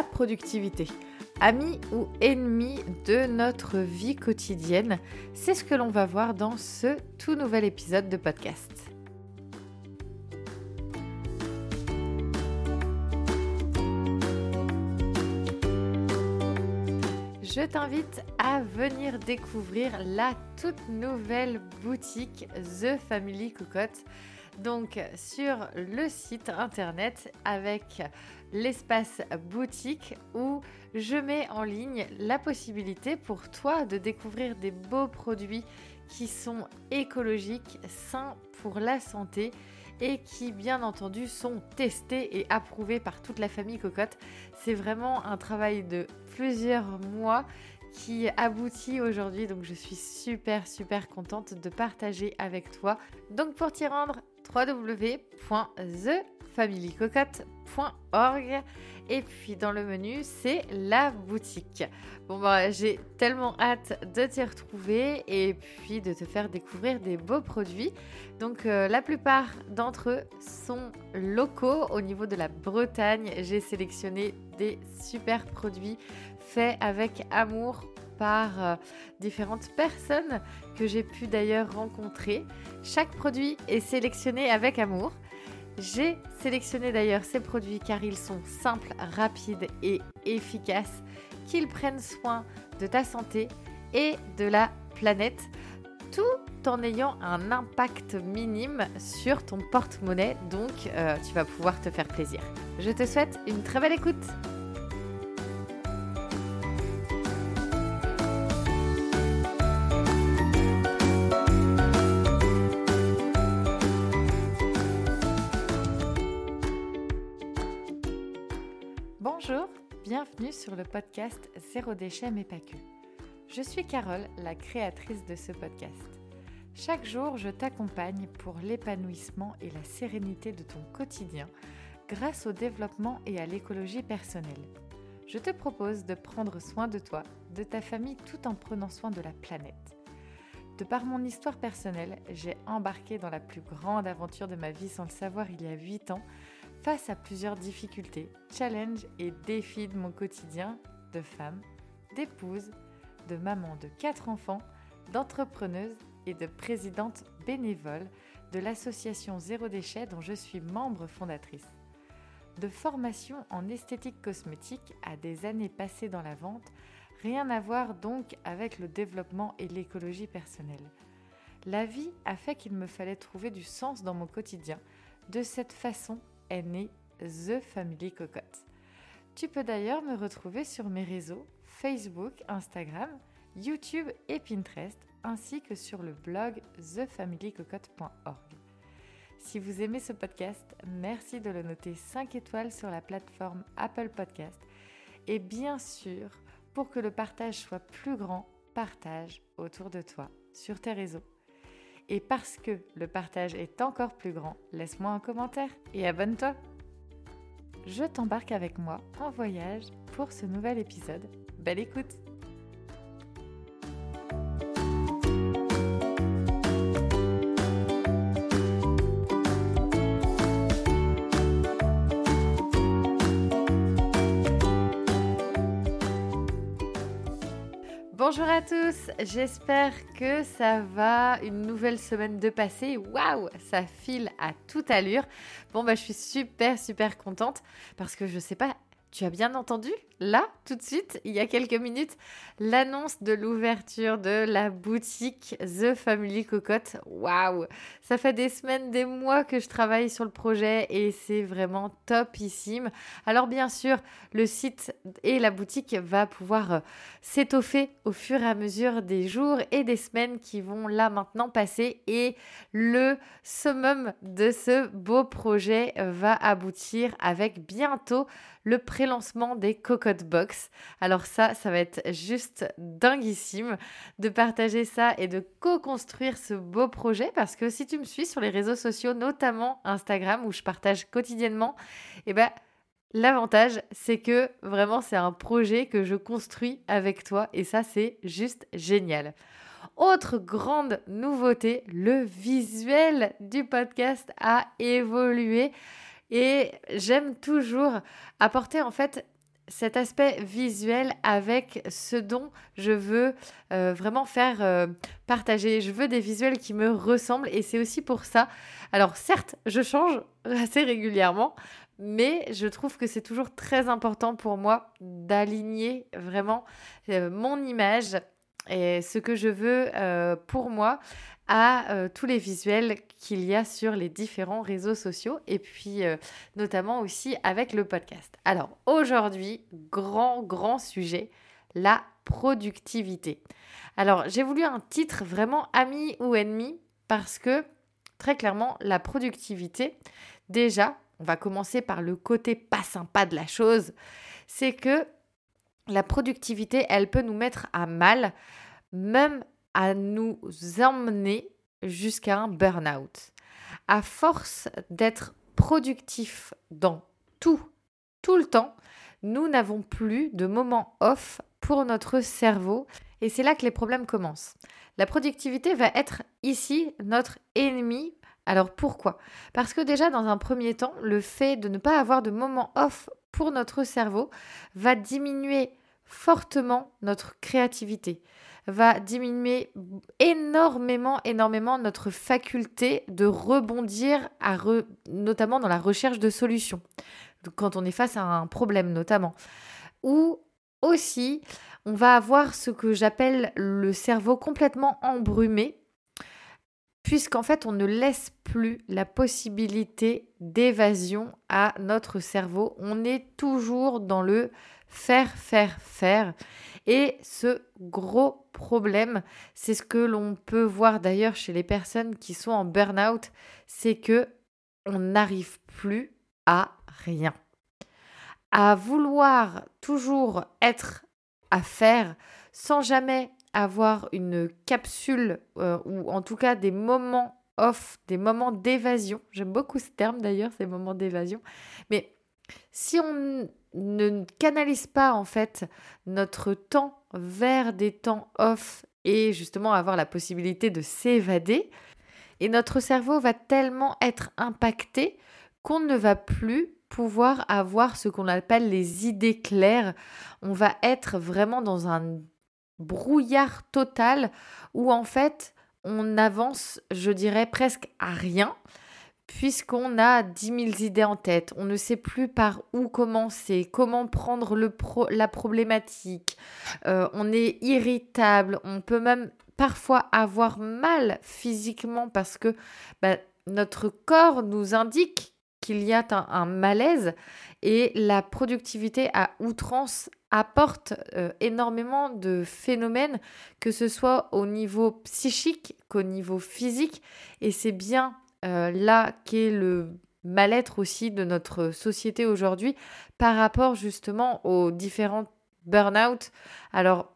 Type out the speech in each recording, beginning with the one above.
productivité. Ami ou ennemi de notre vie quotidienne, c'est ce que l'on va voir dans ce tout nouvel épisode de podcast. Je t'invite à venir découvrir la toute nouvelle boutique The Family Cocotte donc sur le site internet avec l'espace boutique où je mets en ligne la possibilité pour toi de découvrir des beaux produits qui sont écologiques, sains pour la santé et qui bien entendu sont testés et approuvés par toute la famille Cocotte. C'est vraiment un travail de plusieurs mois qui aboutit aujourd'hui. Donc je suis super super contente de partager avec toi. Donc pour t'y rendre, www.thefamilycocotte.org et puis dans le menu, c'est la boutique. Bon bah j'ai tellement hâte de t'y retrouver et puis de te faire découvrir des beaux produits. Donc euh, la plupart d'entre eux sont locaux au niveau de la Bretagne. J'ai sélectionné des super produits faits avec amour par euh, différentes personnes que j'ai pu d'ailleurs rencontrer. Chaque produit est sélectionné avec amour. J'ai sélectionné d'ailleurs ces produits car ils sont simples, rapides et efficaces, qu'ils prennent soin de ta santé et de la planète, tout en ayant un impact minime sur ton porte-monnaie, donc euh, tu vas pouvoir te faire plaisir. Je te souhaite une très belle écoute. Bienvenue sur le podcast Zéro déchet mais pas que. Je suis Carole, la créatrice de ce podcast. Chaque jour, je t'accompagne pour l'épanouissement et la sérénité de ton quotidien grâce au développement et à l'écologie personnelle. Je te propose de prendre soin de toi, de ta famille tout en prenant soin de la planète. De par mon histoire personnelle, j'ai embarqué dans la plus grande aventure de ma vie sans le savoir il y a 8 ans face à plusieurs difficultés, challenges et défis de mon quotidien de femme, d'épouse, de maman de quatre enfants, d'entrepreneuse et de présidente bénévole de l'association Zéro Déchet dont je suis membre fondatrice. De formation en esthétique cosmétique à des années passées dans la vente, rien à voir donc avec le développement et l'écologie personnelle. La vie a fait qu'il me fallait trouver du sens dans mon quotidien. De cette façon, née The Family Cocotte. Tu peux d'ailleurs me retrouver sur mes réseaux Facebook, Instagram, YouTube et Pinterest, ainsi que sur le blog thefamilycocotte.org. Si vous aimez ce podcast, merci de le noter 5 étoiles sur la plateforme Apple Podcast. Et bien sûr, pour que le partage soit plus grand, partage autour de toi, sur tes réseaux. Et parce que le partage est encore plus grand, laisse-moi un commentaire et abonne-toi. Je t'embarque avec moi en voyage pour ce nouvel épisode. Belle écoute Bonjour à tous, j'espère que ça va, une nouvelle semaine de passé. Waouh, ça file à toute allure. Bon bah je suis super super contente parce que je sais pas, tu as bien entendu là, tout de suite, il y a quelques minutes, l'annonce de l'ouverture de la boutique The Family Cocotte. Waouh Ça fait des semaines, des mois que je travaille sur le projet et c'est vraiment topissime. Alors bien sûr, le site et la boutique va pouvoir euh, s'étoffer au fur et à mesure des jours et des semaines qui vont là maintenant passer et le summum de ce beau projet va aboutir avec bientôt le pré-lancement des cocottes box. Alors ça, ça va être juste dinguissime de partager ça et de co-construire ce beau projet parce que si tu me suis sur les réseaux sociaux, notamment Instagram où je partage quotidiennement, eh ben L'avantage, c'est que vraiment, c'est un projet que je construis avec toi et ça, c'est juste génial. Autre grande nouveauté, le visuel du podcast a évolué et j'aime toujours apporter en fait cet aspect visuel avec ce dont je veux euh, vraiment faire euh, partager. Je veux des visuels qui me ressemblent et c'est aussi pour ça. Alors certes, je change assez régulièrement, mais je trouve que c'est toujours très important pour moi d'aligner vraiment euh, mon image et ce que je veux pour moi à euh, tous les visuels qu'il y a sur les différents réseaux sociaux et puis euh, notamment aussi avec le podcast. Alors aujourd'hui, grand, grand sujet, la productivité. Alors j'ai voulu un titre vraiment ami ou ennemi parce que très clairement, la productivité, déjà, on va commencer par le côté pas sympa de la chose, c'est que la productivité, elle peut nous mettre à mal, même à nous emmener jusqu'à un burn-out. À force d'être productif dans tout, tout le temps, nous n'avons plus de moments off pour notre cerveau et c'est là que les problèmes commencent. La productivité va être ici notre ennemi. Alors pourquoi? Parce que déjà dans un premier temps, le fait de ne pas avoir de moments off pour notre cerveau va diminuer fortement notre créativité va diminuer énormément, énormément notre faculté de rebondir, notamment dans la recherche de solutions, quand on est face à un problème notamment. Ou aussi, on va avoir ce que j'appelle le cerveau complètement embrumé, puisqu'en fait, on ne laisse plus la possibilité d'évasion à notre cerveau. On est toujours dans le faire, faire, faire. Et ce gros problème, c'est ce que l'on peut voir d'ailleurs chez les personnes qui sont en burn-out, c'est que on n'arrive plus à rien. À vouloir toujours être à faire sans jamais avoir une capsule euh, ou en tout cas des moments off, des moments d'évasion. J'aime beaucoup ce terme d'ailleurs, ces moments d'évasion. Mais si on ne canalise pas en fait notre temps vers des temps off et justement avoir la possibilité de s'évader. Et notre cerveau va tellement être impacté qu'on ne va plus pouvoir avoir ce qu'on appelle les idées claires. On va être vraiment dans un brouillard total où en fait on avance, je dirais, presque à rien puisqu'on a 10 000 idées en tête, on ne sait plus par où commencer, comment prendre le la problématique, euh, on est irritable, on peut même parfois avoir mal physiquement parce que bah, notre corps nous indique qu'il y a un, malaise et la productivité à outrance apporte euh, énormément de phénomènes, que ce soit au niveau psychique qu'au niveau physique. Et c'est bien euh, là qu'est le mal-être aussi de notre société aujourd'hui par rapport justement aux différents burn-out. Alors,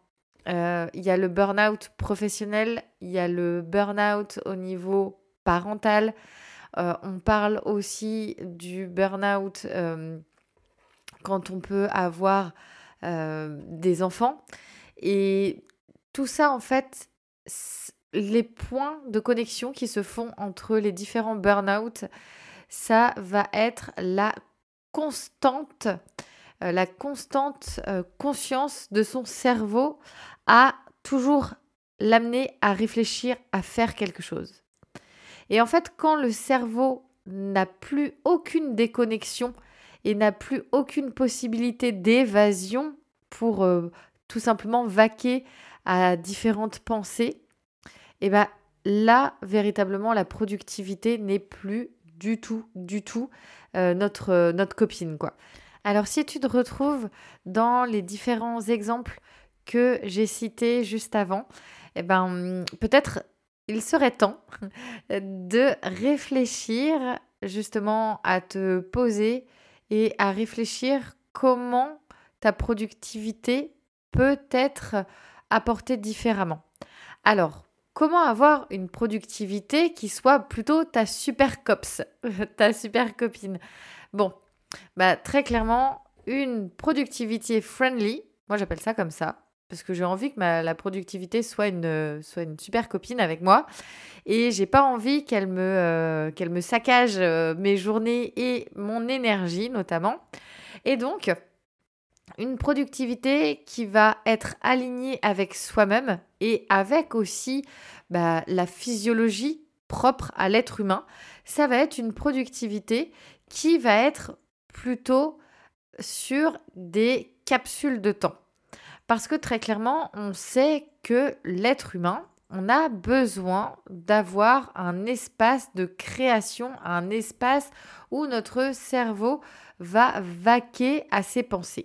euh, il y a le burn-out professionnel, il y a le burn-out au niveau parental. Euh, on parle aussi du burn-out quand on peut avoir des enfants. Et tout ça, en fait, les points de connexion qui se font entre les différents burn-out, ça va être la constante, euh, la constante euh, conscience de son cerveau à toujours l'amener à réfléchir, à faire quelque chose. Et en fait, quand le cerveau n'a plus aucune déconnexion et n'a plus aucune possibilité d'évasion pour euh, tout simplement vaquer à différentes pensées, et bien là, véritablement, la productivité n'est plus du tout, du tout euh, notre, euh, notre copine, quoi. Alors, si tu te retrouves dans les différents exemples que j'ai cités juste avant, eh ben, peut-être il serait temps de réfléchir justement à te poser et à réfléchir comment ta productivité peut être apportée différemment. Alors, comment avoir une productivité qui soit plutôt ta super cops, ta super copine? Bon, bah très clairement, une productivité friendly, moi j'appelle ça comme ça, parce que j'ai envie que ma, la productivité soit une, soit une super copine avec moi, et j'ai pas envie qu'elle me, euh, qu'elle me saccage euh, mes journées et mon énergie notamment. Et donc, une productivité qui va être alignée avec soi-même et avec aussi bah, la physiologie propre à l'être humain. Ça va être une productivité qui va être plutôt sur des capsules de temps. Parce que très clairement, on sait que l'être humain, on a besoin d'avoir un espace de création, un espace où notre cerveau va vaquer à ses pensées.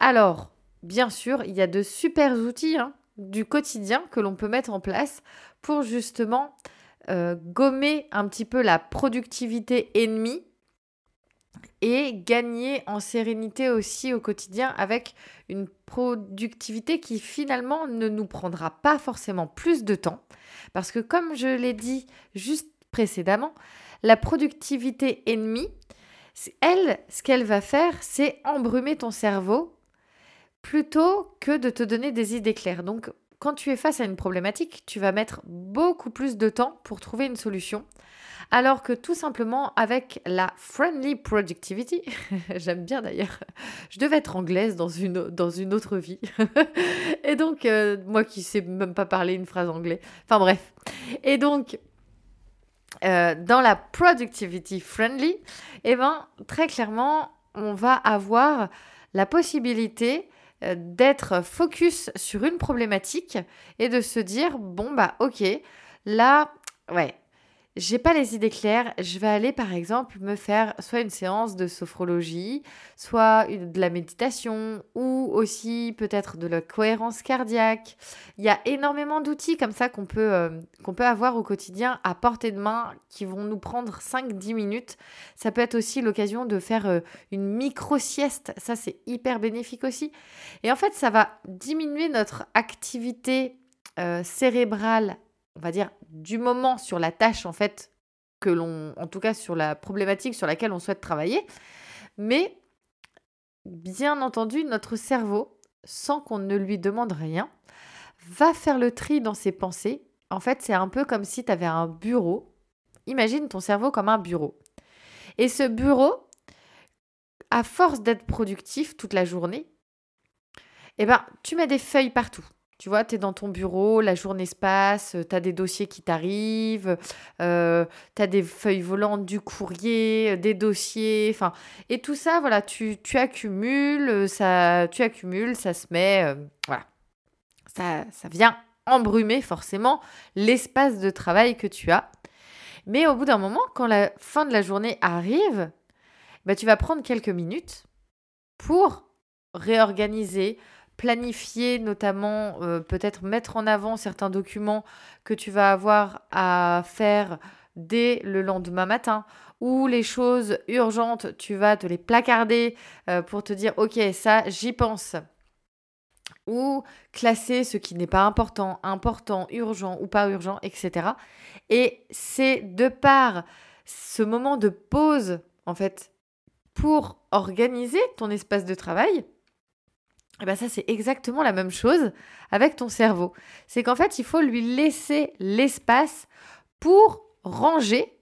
Alors, bien sûr, il y a de super outils hein, du quotidien que l'on peut mettre en place pour justement euh, gommer un petit peu la productivité ennemie et gagner en sérénité aussi au quotidien avec une productivité qui finalement ne nous prendra pas forcément plus de temps. Parce que comme je l'ai dit juste précédemment, la productivité ennemie, elle, ce qu'elle va faire, c'est embrumer ton cerveau plutôt que de te donner des idées claires. Donc, quand tu es face à une problématique, tu vas mettre beaucoup plus de temps pour trouver une solution. Alors que tout simplement avec la friendly productivity, j'aime bien d'ailleurs, je devais être anglaise dans une, dans une autre vie. Et donc, euh, moi qui sais même pas parler une phrase anglaise. Enfin bref. Et donc, euh, dans la productivity friendly, eh ben, très clairement, on va avoir la possibilité d'être focus sur une problématique et de se dire bon bah ok là ouais j'ai pas les idées claires, je vais aller par exemple me faire soit une séance de sophrologie, soit de la méditation ou aussi peut-être de la cohérence cardiaque. Il y a énormément d'outils comme ça qu'on peut, euh, qu'on peut avoir au quotidien à portée de main qui vont nous prendre 5-10 minutes. Ça peut être aussi l'occasion de faire euh, une micro-sieste, ça c'est hyper bénéfique aussi. Et en fait ça va diminuer notre activité euh, cérébrale on va dire, du moment sur la tâche, en fait, que l'on, en tout cas sur la problématique sur laquelle on souhaite travailler. Mais, bien entendu, notre cerveau, sans qu'on ne lui demande rien, va faire le tri dans ses pensées. En fait, c'est un peu comme si tu avais un bureau. Imagine ton cerveau comme un bureau. Et ce bureau, à force d'être productif toute la journée, eh ben, tu mets des feuilles partout. Tu vois, tu es dans ton bureau, la journée se passe, tu as des dossiers qui t'arrivent, euh, tu as des feuilles volantes, du courrier, des dossiers, enfin, et tout ça, voilà, tu, accumules, ça, tu accumules, ça se met, euh, voilà, ça, ça vient embrumer forcément l'espace de travail que tu as. Mais au bout d'un moment, quand la fin de la journée arrive, bah, tu vas prendre quelques minutes pour réorganiser, planifier notamment, euh, peut-être mettre en avant certains documents que tu vas avoir à faire dès le lendemain matin ou les choses urgentes, tu vas te les placarder euh, pour te dire ok ça j'y pense ou classer ce qui n'est pas important, important, urgent ou pas urgent, etc. Et c'est de par ce moment de pause en fait pour organiser ton espace de travail et eh bien ça, c'est exactement la même chose avec ton cerveau. C'est qu'en fait, il faut lui laisser l'espace pour ranger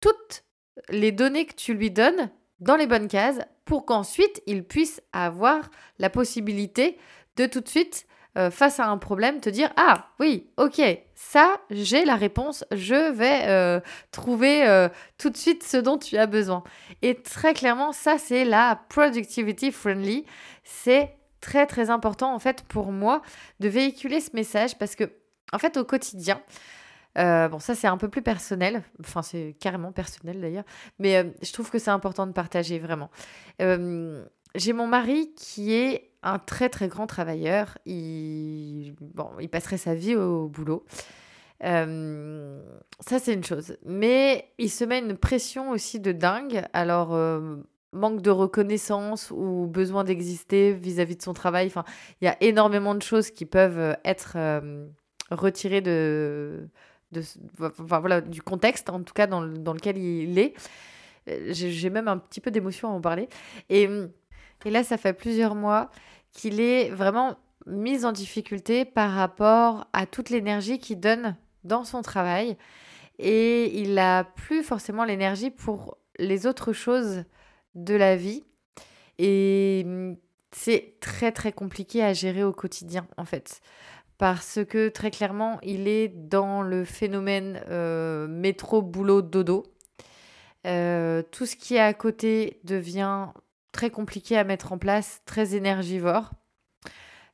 toutes les données que tu lui donnes dans les bonnes cases pour qu'ensuite il puisse avoir la possibilité de tout de suite, euh, face à un problème, te dire Ah oui, ok, ça, j'ai la réponse, je vais euh, trouver euh, tout de suite ce dont tu as besoin. Et très clairement, ça, c'est la productivity friendly. C'est très très important en fait pour moi de véhiculer ce message parce que en fait au quotidien, euh, bon ça c'est un peu plus personnel, enfin c'est carrément personnel d'ailleurs, mais euh, je trouve que c'est important de partager vraiment. Euh, j'ai mon mari qui est un très très grand travailleur, il, bon, il passerait sa vie au boulot. ça, c'est une chose. Mais il se met une pression aussi de dingue. Alors, manque de reconnaissance ou besoin d'exister vis-à-vis de son travail. Enfin, il y a énormément de choses qui peuvent euh, être euh, retirées de, enfin, voilà, du contexte, en tout cas dans, dans lequel il est. Euh, j'ai même un petit peu d'émotion à en parler. Et, et là, ça fait plusieurs mois qu'il est vraiment mis en difficulté par rapport à toute l'énergie qu'il donne dans son travail. Et il n'a plus forcément l'énergie pour les autres choses de la vie. Et mm, c'est très très compliqué à gérer au quotidien en fait. Parce que très clairement, il est dans le phénomène euh, métro, boulot, dodo. Euh, tout ce qui est à côté devient très compliqué à mettre en place, très énergivore.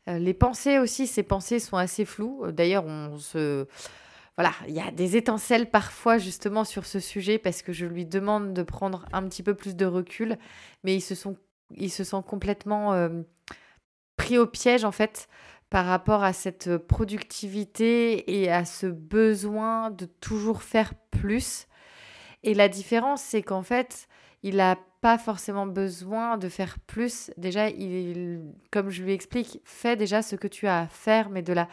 Euh, les pensées aussi, ces pensées sont assez floues. D'ailleurs, on se voilà, il y a des étincelles parfois justement sur ce sujet parce que je lui demande de prendre un petit peu plus de recul, mais ils se sont il se sent complètement euh, pris au piège en fait par rapport à cette productivité et à ce besoin de toujours faire plus. Et la différence, c'est qu'en fait, il n'a pas forcément besoin de faire plus. Déjà, il, comme je lui explique, fais déjà ce que tu as à faire, mais de la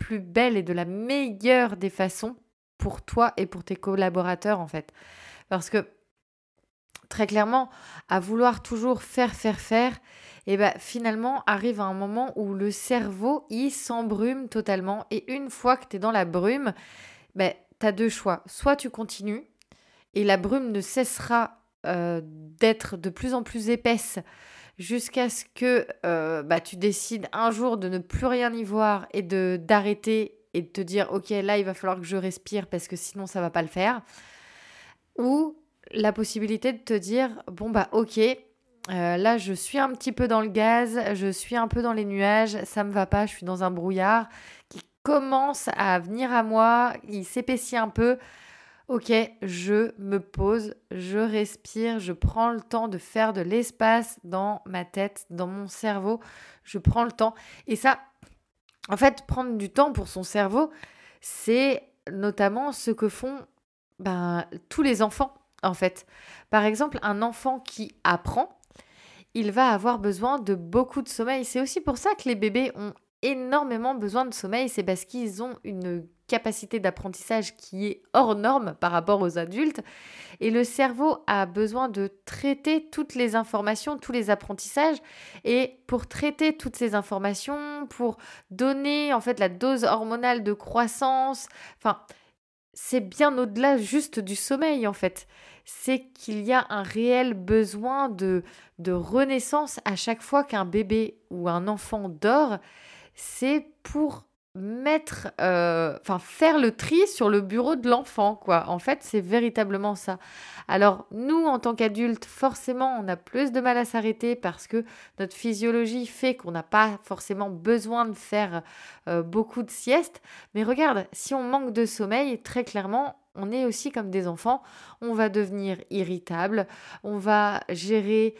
plus belle et de la meilleure des façons pour toi et pour tes collaborateurs, en fait. Parce que très clairement, à vouloir toujours faire, faire, faire, et bien finalement arrive un moment où le cerveau, il s'embrume totalement. Et une fois que tu es dans la brume, ben, tu deux choix. Soit tu continues, et la brume ne cessera euh, d'être de plus en plus épaisse jusqu'à ce que euh, bah, tu décides un jour de ne plus rien y voir et de d'arrêter et de te dire ok là il va falloir que je respire parce que sinon ça va pas le faire ou la possibilité de te dire bon bah ok, euh, là je suis un petit peu dans le gaz, je suis un peu dans les nuages, ça me va pas, je suis dans un brouillard qui commence à venir à moi, il s'épaissit un peu. Ok, je me pose, je respire, je prends le temps de faire de l'espace dans ma tête, dans mon cerveau. Je prends le temps. Et ça, en fait, prendre du temps pour son cerveau, c'est notamment ce que font ben, tous les enfants en fait. Par exemple, un enfant qui apprend, il va avoir besoin de beaucoup de sommeil. C'est aussi pour ça que les bébés ont énormément besoin de sommeil, c'est parce qu'ils ont une capacité d'apprentissage qui est hors norme par rapport aux adultes. Et le cerveau a besoin de traiter toutes les informations, tous les apprentissages. Et pour traiter toutes ces informations, pour donner en fait la dose hormonale de croissance, enfin, c'est bien au-delà juste du sommeil en fait c'est qu'il y a un réel besoin de, de renaissance à chaque fois qu'un bébé ou un enfant dort. C'est pour mettre, euh, faire le tri sur le bureau de l'enfant, quoi. En fait, c'est véritablement ça. Alors, nous, en tant qu'adultes, forcément, on a plus de mal à s'arrêter parce que notre physiologie fait qu'on n'a pas forcément besoin de faire euh, beaucoup de siestes. Mais regarde, si on manque de sommeil, très clairement, on est aussi comme des enfants, on va devenir irritable, on va gérer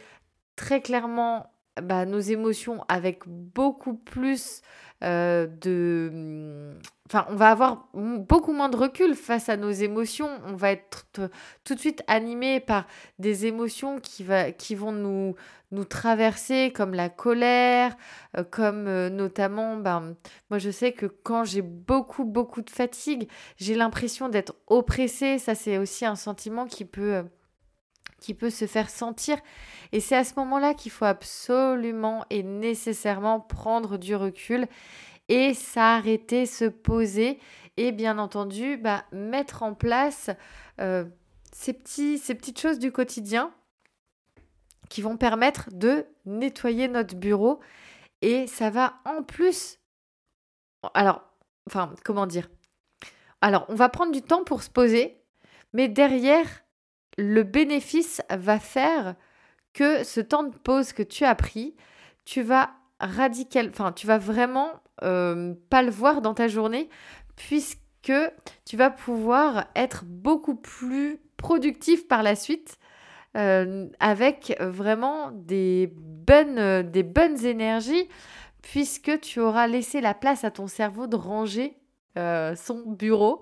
très clairement bah, nos émotions avec beaucoup plus euh, de... Enfin, on va avoir beaucoup moins de recul face à nos émotions. On va être tout de suite animé par des émotions qui, va, qui vont nous, nous traverser, comme la colère, euh, comme euh, notamment, ben, moi je sais que quand j'ai beaucoup, beaucoup de fatigue, j'ai l'impression d'être oppressée. Ça, c'est aussi un sentiment qui peut qui peut se faire sentir. Et c'est à ce moment-là qu'il faut absolument et nécessairement prendre du recul et s'arrêter, se poser et bien entendu bah, mettre en place euh, ces, ces petites choses du quotidien qui vont permettre de nettoyer notre bureau. Et ça va en plus... Alors, enfin, comment dire? Alors, on va prendre du temps pour se poser, mais derrière, le bénéfice va faire que ce temps de pause que tu as pris, tu vas radical, enfin, tu vas vraiment euh, pas le voir dans ta journée, puisque tu vas pouvoir être beaucoup plus productif par la suite. Euh, avec vraiment des bonnes, des énergies, puisque tu auras laissé la place à ton cerveau de ranger euh, son bureau.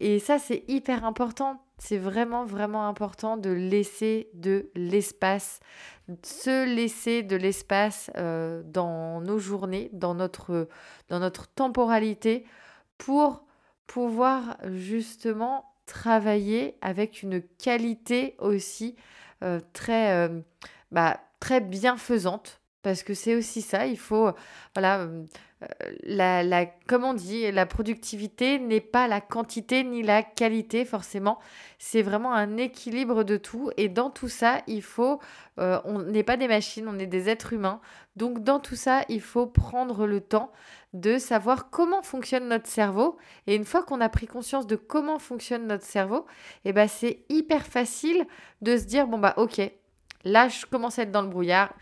Et ça, c'est hyper important c'est vraiment, vraiment important de laisser de l'espace, se laisser de l'espace euh, dans nos journées, dans notre, temporalité, pour pouvoir justement travailler avec une qualité aussi euh, très, euh, bah, très bienfaisante. Parce que c'est aussi ça, il faut, voilà, euh, la, la, comme on dit, la productivité n'est pas la quantité ni la qualité forcément, c'est vraiment un équilibre de tout, et dans tout ça, il faut, euh, on n'est pas des machines, on est des êtres humains, donc dans tout ça, il faut prendre le temps de savoir comment fonctionne notre cerveau. Et une fois qu'on a pris conscience de comment fonctionne notre cerveau, eh ben c'est hyper facile de se dire bon bah ok, là je commence à être dans le brouillard,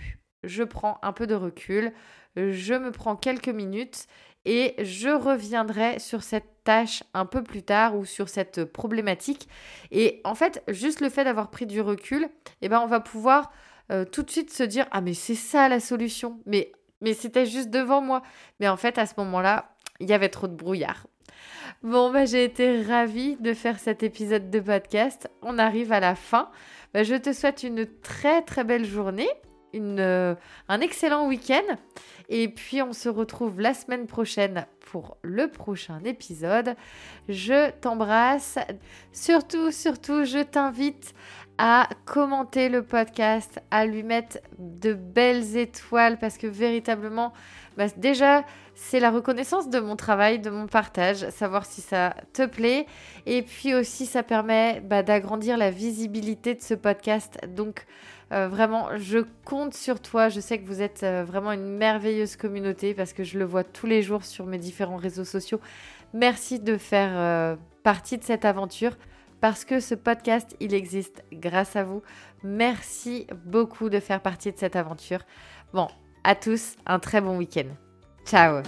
je prends un peu de recul, je me prends quelques minutes et je reviendrai sur cette tâche un peu plus tard ou sur cette problématique. Et en fait, juste le fait d'avoir pris du recul, eh ben on va pouvoir euh, tout de suite se dire ah mais c'est ça la solution. Mais mais c'était juste devant moi. Mais en fait, à ce moment-là, il y avait trop de brouillard. Bon, bah, j'ai été ravie de faire cet épisode de podcast. On arrive à la fin. Bah, je te souhaite une très très belle journée, une, euh, un excellent week-end. Et puis on se retrouve la semaine prochaine pour le prochain épisode. Je t'embrasse. Surtout, surtout, je t'invite à commenter le podcast, à lui mettre de belles étoiles parce que véritablement, bah, déjà, c'est la reconnaissance de mon travail, de mon partage, savoir si ça te plaît. Et puis aussi, ça permet bah, d'agrandir la visibilité de ce podcast. Donc, euh, vraiment, je compte sur toi. Je sais que vous êtes euh, vraiment une merveilleuse communauté parce que je le vois tous les jours sur mes différents réseaux sociaux. Merci de faire euh, partie de cette aventure parce que ce podcast, il existe grâce à vous. Merci beaucoup de faire partie de cette aventure. Bon, à tous, un très bon week-end. Ciao